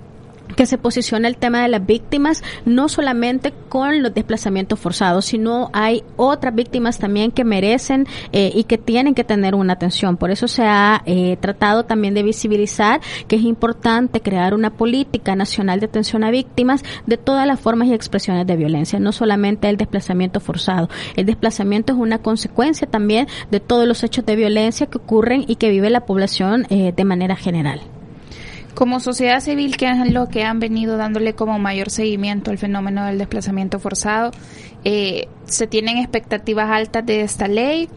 que se posiciona el tema de las víctimas no solamente con los desplazamientos forzados, sino hay otras víctimas también que merecen eh, y que tienen que tener una atención. Por eso se ha eh, tratado también de visibilizar que es importante crear una política nacional de atención a víctimas de todas las formas y expresiones de violencia, no solamente el desplazamiento forzado. El desplazamiento es una consecuencia también de todos los hechos de violencia que ocurren y que vive la población eh, de manera general. Como sociedad civil, que es lo que han venido dándole como mayor seguimiento al fenómeno del desplazamiento forzado, eh, se tienen expectativas altas de esta ley.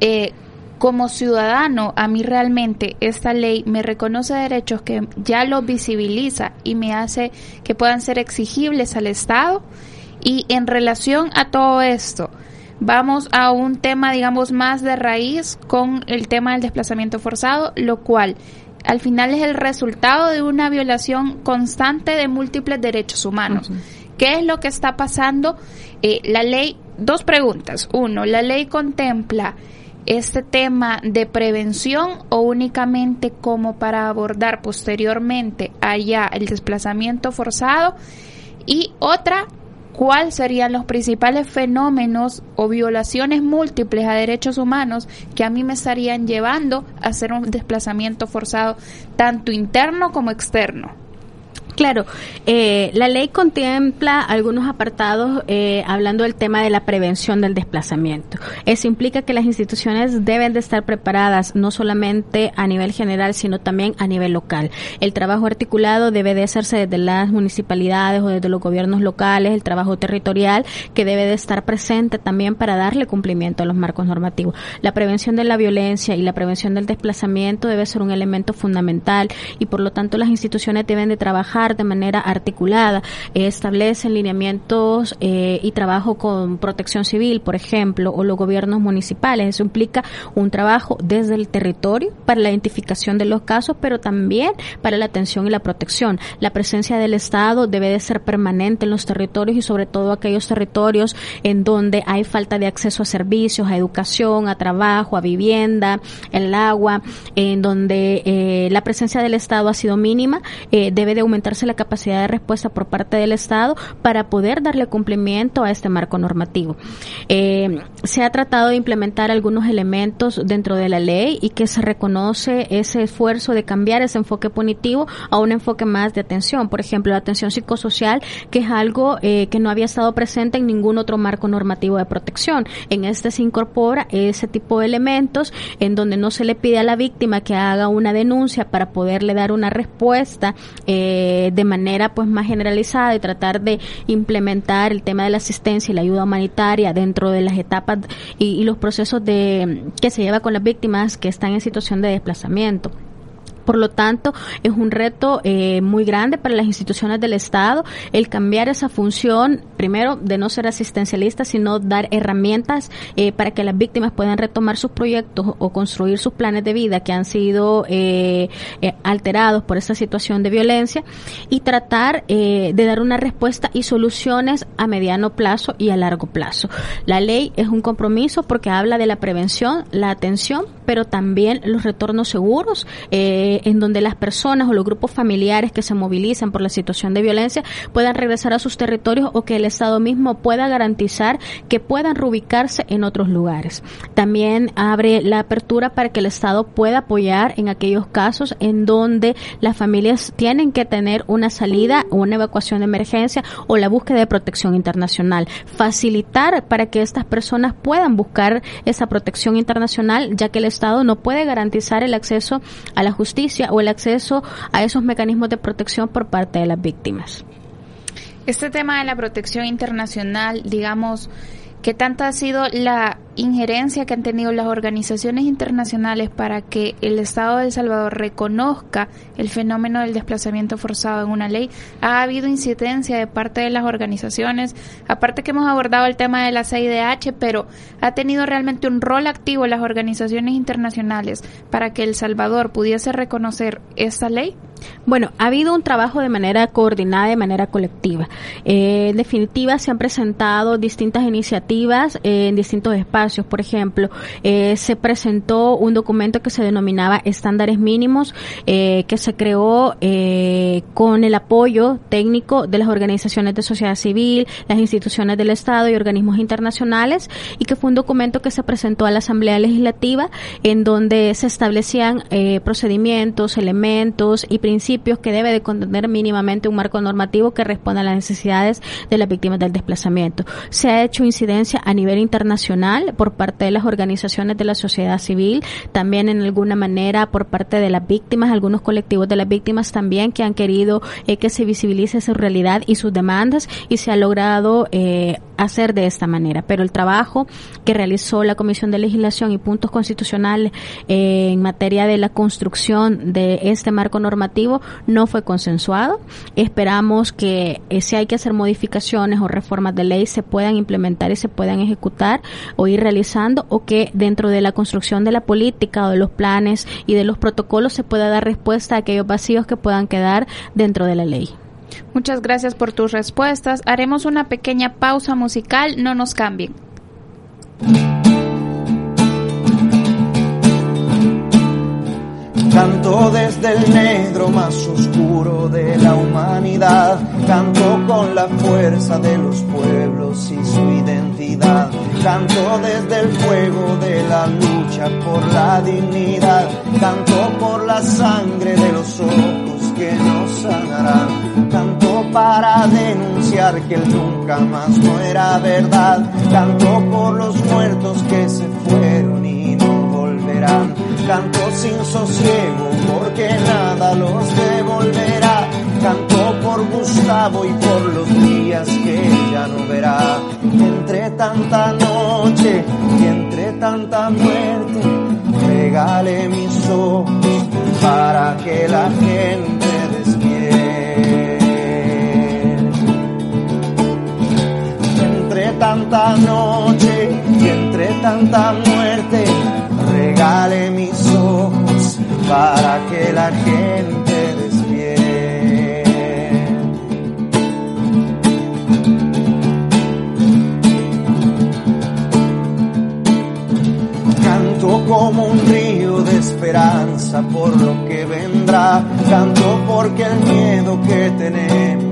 Eh, como ciudadano, a mí realmente esta ley me reconoce derechos que ya los visibiliza y me hace que puedan ser exigibles al Estado. Y en relación a todo esto, vamos a un tema, digamos, más de raíz con el tema del desplazamiento forzado, lo cual al final es el resultado de una violación constante de múltiples derechos humanos. Uh -huh. ¿Qué es lo que está pasando? Eh, la ley, dos preguntas. Uno, ¿la ley contempla este tema de prevención o únicamente como para abordar posteriormente allá el desplazamiento forzado? Y otra, cuáles serían los principales fenómenos o violaciones múltiples a derechos humanos que a mí me estarían llevando a hacer un desplazamiento forzado tanto interno como externo. Claro, eh, la ley contempla algunos apartados eh, hablando del tema de la prevención del desplazamiento. Eso implica que las instituciones deben de estar preparadas no solamente a nivel general, sino también a nivel local. El trabajo articulado debe de hacerse desde las municipalidades o desde los gobiernos locales, el trabajo territorial que debe de estar presente también para darle cumplimiento a los marcos normativos. La prevención de la violencia y la prevención del desplazamiento debe ser un elemento fundamental y por lo tanto las instituciones deben de trabajar de manera articulada, eh, establecen lineamientos eh, y trabajo con protección civil, por ejemplo, o los gobiernos municipales. Eso implica un trabajo desde el territorio para la identificación de los casos, pero también para la atención y la protección. La presencia del Estado debe de ser permanente en los territorios y sobre todo aquellos territorios en donde hay falta de acceso a servicios, a educación, a trabajo, a vivienda, el agua, en donde eh, la presencia del Estado ha sido mínima, debe de aumentar la capacidad de respuesta por parte del Estado para poder darle cumplimiento a este marco normativo. Eh, se ha tratado de implementar algunos elementos dentro de la ley y que se reconoce ese esfuerzo de cambiar ese enfoque punitivo a un enfoque más de atención. Por ejemplo, la atención psicosocial, que es algo eh, que no había estado presente en ningún otro marco normativo de protección. En este se incorpora ese tipo de elementos en donde no se le pide a la víctima que haga una denuncia para poderle dar una respuesta eh, de manera pues más generalizada y tratar de implementar el tema de la asistencia y la ayuda humanitaria dentro de las etapas y, y los procesos de que se lleva con las víctimas que están en situación de desplazamiento Por lo tanto, es un reto eh, muy grande para las instituciones del Estado el cambiar esa función, primero, de no ser asistencialista, sino dar herramientas eh, para que las víctimas puedan retomar sus proyectos o construir sus planes de vida que han sido eh, eh, alterados por esta situación de violencia y tratar eh, de dar una respuesta y soluciones a mediano plazo y a largo plazo. La ley es un compromiso porque habla de la prevención, la atención, pero también los retornos seguros, eh, en donde las personas o los grupos familiares que se movilizan por la situación de violencia puedan regresar a sus territorios o que el Estado mismo pueda garantizar que puedan reubicarse en otros lugares. También abre la apertura para que el Estado pueda apoyar en aquellos casos en donde las familias tienen que tener una salida o una evacuación de emergencia o la búsqueda de protección internacional. Facilitar para que estas personas puedan buscar esa protección internacional, ya que el Estado no puede garantizar el acceso a la justicia o el acceso a esos mecanismos de protección por parte de las víctimas. Este tema de la protección internacional, digamos, ¿qué tanta ha sido la injerencia que han tenido las organizaciones internacionales para que el Estado de El Salvador reconozca el fenómeno del desplazamiento forzado en una ley? ¿Ha habido incidencia de parte de las organizaciones? Aparte que hemos abordado el tema de la CIDH, pero ¿ha tenido realmente un rol activo las organizaciones internacionales para que El Salvador pudiese reconocer esta ley? Bueno, ha habido un trabajo de manera coordinada, de manera colectiva. Eh, en definitiva, se han presentado distintas iniciativas eh, en distintos espacios. Por ejemplo, eh, se presentó un documento que se denominaba Estándares Mínimos, eh, que se creó con el apoyo técnico de las organizaciones de sociedad civil, las instituciones del Estado y organismos internacionales, y que fue un documento que se presentó a la Asamblea Legislativa, en donde se establecían procedimientos, elementos y principios que debe de contener mínimamente un marco normativo que responda a las necesidades de las víctimas del desplazamiento. Se ha hecho incidencia a nivel internacional por parte de las organizaciones de la sociedad civil, también en alguna manera por parte de las víctimas, algunos colectivos de las víctimas también que han querido eh, que se visibilice su realidad y sus demandas y se ha logrado eh, hacer de esta manera. Pero el trabajo que realizó la Comisión de Legislación y Puntos Constitucionales eh, en materia de la construcción de este marco normativo no fue consensuado. Esperamos que si hay que hacer modificaciones o reformas de ley se puedan implementar y se puedan ejecutar o ir realizando o que dentro de la construcción de la política o de los planes y de los protocolos se pueda dar respuesta a aquellos vacíos que puedan quedar dentro de la ley. Muchas gracias por tus respuestas. Haremos una pequeña pausa musical, no nos cambien. Canto desde el negro más oscuro de la humanidad. Canto con la fuerza de los pueblos y su identidad. Canto desde el fuego de la lucha por la dignidad. Canto por la sangre de los ojos que nos sanarán. Canto para denunciar que el nunca más no era verdad. Canto por los muertos que se fueron y no volverán. Canto sin sosiego porque nada los devolverá. Canto por Gustavo y por los días que ya no verá. Entre tanta noche y entre tanta muerte, regale mis ojos para que la gente despierte. Entre tanta noche y entre tanta muerte, regale mis ojos para que la gente despierte. Canto como un río de esperanza por lo que vendrá. Canto porque el miedo que tenemos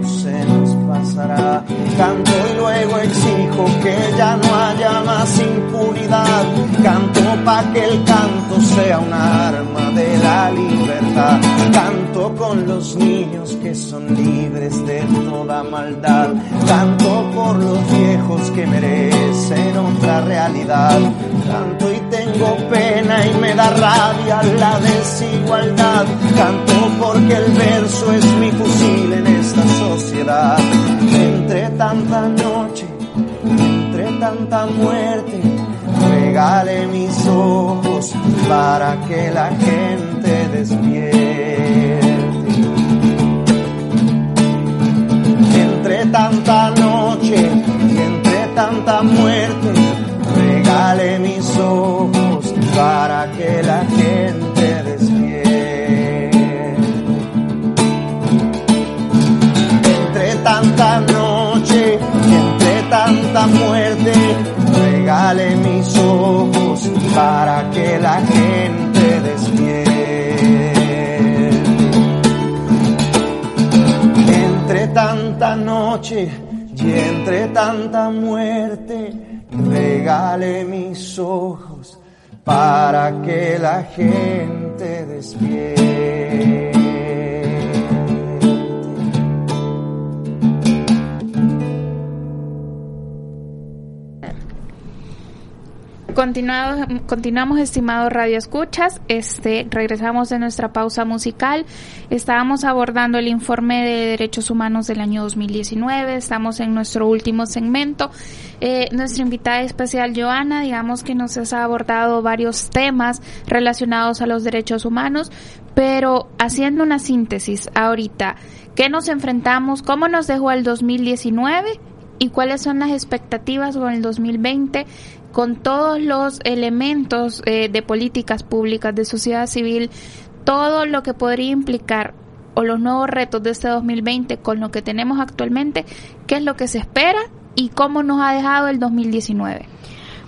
Canto y luego exijo que ya no haya más impunidad. Canto pa' que el canto sea un arma de la libertad. Canto con los niños que son libres de toda maldad. Canto por los viejos que merecen otra realidad. Canto y tengo pena y me da rabia la desigualdad. Canto porque el verso es mi fusil en esta sociedad. Entre tanta noche, entre tanta muerte, regale mis ojos para que la gente despierte. Entre tanta noche entre tanta muerte, regale mis ojos para que la gente despierte. Entre tanta noche y entre tanta muerte, regale mis ojos para que la gente despierte. Entre tanta noche y entre tanta muerte, regale mis ojos para que la gente despierte. Continuado- continuamos, estimados Radio Escuchas. Este, regresamos de nuestra pausa musical. Estábamos abordando el informe de derechos humanos del año 2019. Estamos en nuestro último segmento. Eh, nuestra invitada especial, Joana, digamos que nos ha abordado varios temas relacionados a los derechos humanos, pero haciendo una síntesis ahorita, ¿qué nos enfrentamos? ¿Cómo nos dejó el 2019? y cuáles son las expectativas con el 2020 con todos los elementos eh, de políticas públicas de sociedad civil, todo lo que podría implicar o los nuevos retos de este 2020 con lo que tenemos actualmente, qué es lo que se espera y cómo nos ha dejado el 2019.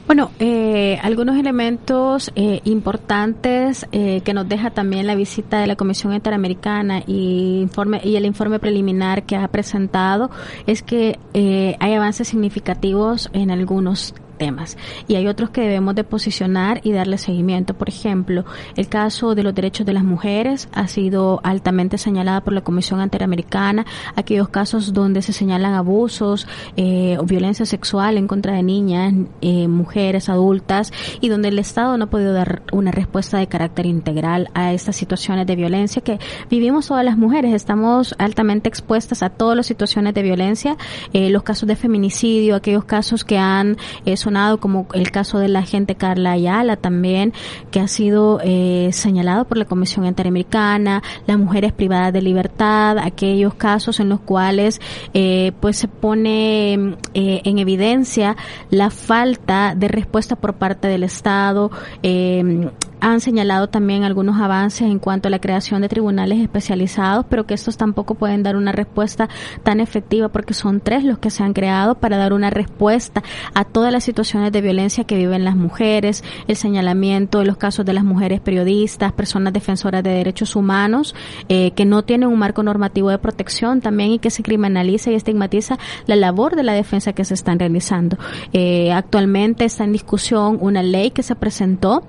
Bueno, eh, algunos elementos eh, importantes eh, que nos deja también la visita de la Comisión Interamericana y, informe, y el informe preliminar que ha presentado es que eh, hay avances significativos en algunos y hay otros que debemos de posicionar y darle seguimiento. Por ejemplo, el caso de los derechos de las mujeres ha sido altamente señalada por la Comisión Interamericana, aquellos casos donde se señalan abusos eh, o violencia sexual en contra de niñas, eh, mujeres, adultas y donde el Estado no ha podido dar una respuesta de carácter integral a estas situaciones de violencia que vivimos todas las mujeres. Estamos altamente expuestas a todas las situaciones de violencia, eh, los casos de feminicidio, aquellos casos que han eh, como el caso de la agente Carla Ayala también, que ha sido eh, señalado por la Comisión Interamericana, las mujeres privadas de libertad, aquellos casos en los cuales eh, pues se pone eh, en evidencia la falta de respuesta por parte del Estado. Han señalado también algunos avances en cuanto a la creación de tribunales especializados, pero que estos tampoco pueden dar una respuesta tan efectiva porque son tres los que se han creado para dar una respuesta a todas las situaciones de violencia que viven las mujeres, el señalamiento de los casos de las mujeres periodistas, personas defensoras de derechos humanos, eh, que no tienen un marco normativo de protección también y que se criminaliza y estigmatiza la labor de la defensa que se están realizando. Eh, actualmente está en discusión una ley que se presentó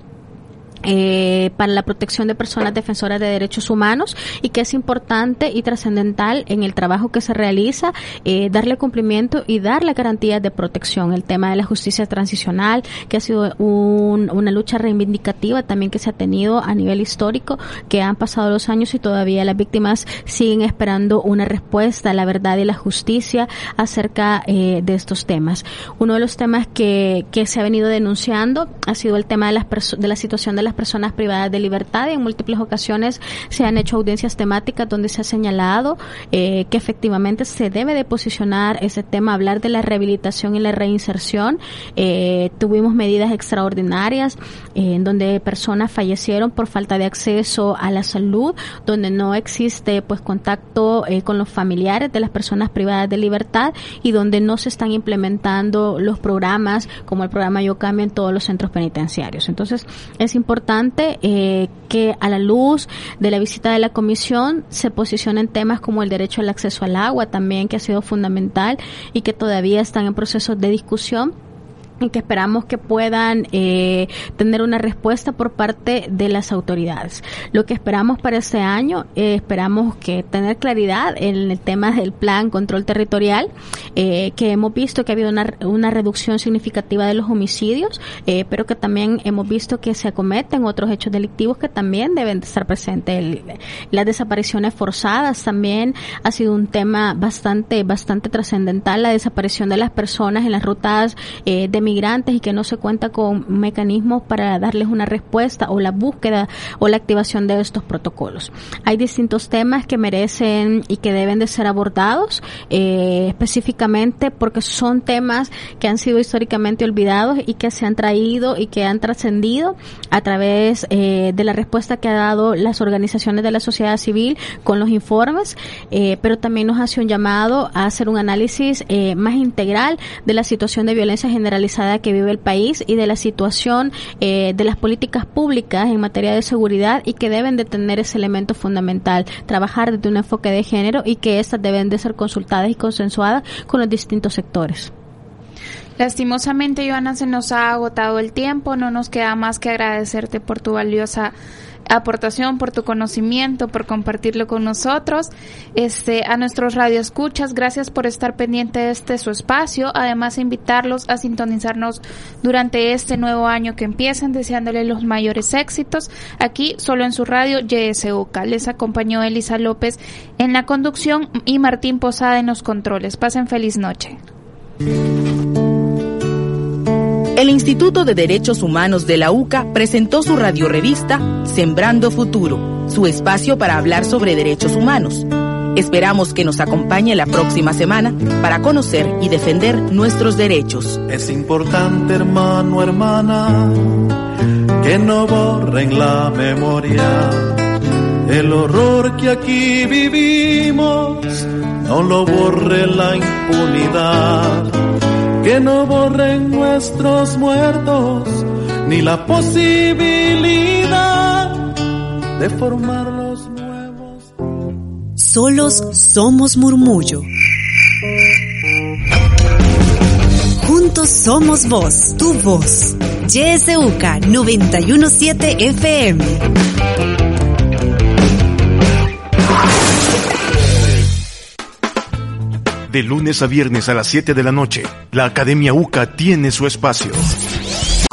eh, para la protección de personas defensoras de derechos humanos y que es importante y trascendental en el trabajo que se realiza eh, darle cumplimiento y darle garantías de protección. El tema de la justicia transicional, que ha sido un- una lucha reivindicativa también que se ha tenido a nivel histórico, que han pasado los años y todavía las víctimas siguen esperando una respuesta la verdad y la justicia acerca eh, de estos temas. Uno de los temas que, que se ha venido denunciando ha sido el tema de, las de la situación de las personas privadas de libertad y en múltiples ocasiones se han hecho audiencias temáticas donde se ha señalado eh, que efectivamente se debe de posicionar ese tema, hablar de la rehabilitación y la reinserción. Eh, tuvimos medidas extraordinarias eh, en donde personas fallecieron por falta de acceso a la salud, donde no existe pues contacto eh, con los familiares de las personas privadas de libertad y donde no se están implementando los programas como el programa Yo Cambio en todos los centros penitenciarios. Entonces es importante eh, que a la luz de la visita de la comisión se posicionen temas como el derecho al acceso al agua también que ha sido fundamental y que todavía están en procesos de discusión y que esperamos que puedan eh, tener una respuesta por parte de las autoridades. Lo que esperamos para este año, eh, esperamos que tener claridad en el tema del plan control territorial, eh, que hemos visto que ha habido una, una reducción significativa de los homicidios, eh, pero que también hemos visto que se acometen otros hechos delictivos que también deben de estar presentes. Las desapariciones forzadas también ha sido un tema bastante, bastante trascendental, la desaparición de las personas en las rutas de migrantes y que no se cuenta con mecanismos para darles una respuesta o la búsqueda o la activación de estos protocolos. Hay distintos temas que merecen y que deben de ser abordados eh, específicamente porque son temas que han sido históricamente olvidados y que se han traído y que han trascendido a través eh, de la respuesta que ha dado las organizaciones de la sociedad civil con los informes, eh, pero también nos hace un llamado a hacer un análisis más integral de la situación de violencia generalizada que vive el país y de la situación eh, de las políticas públicas en materia de seguridad y que deben de tener ese elemento fundamental, trabajar desde un enfoque de género y que estas deben de ser consultadas y consensuadas con los distintos sectores. Lastimosamente, Joana, se nos ha agotado el tiempo. No nos queda más que agradecerte por tu valiosa aportación, por tu conocimiento, por compartirlo con nosotros. Este, a nuestros radioescuchas, gracias por estar pendiente de este su espacio. Además, invitarlos a sintonizarnos durante este nuevo año que empiezan, deseándoles los mayores éxitos. Aquí, solo en su radio, YSUK. Les acompañó Elisa López en la conducción y Martín Posada en los controles. Pasen feliz noche. El Instituto de Derechos Humanos de la UCA presentó su radiorevista Sembrando Futuro, su espacio para hablar sobre derechos humanos. Esperamos que nos acompañe la próxima semana para conocer y defender nuestros derechos. Es importante, hermano, hermana, que no borren la memoria. El horror que aquí vivimos, no lo borre la impunidad que no borren nuestros muertos, ni la posibilidad de formar los nuevos. Solos somos murmullo. Juntos somos voz, tu voz. YSUK 917 FM. De lunes a viernes a las 7 de la noche, la Academia UCA tiene su espacio.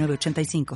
906985.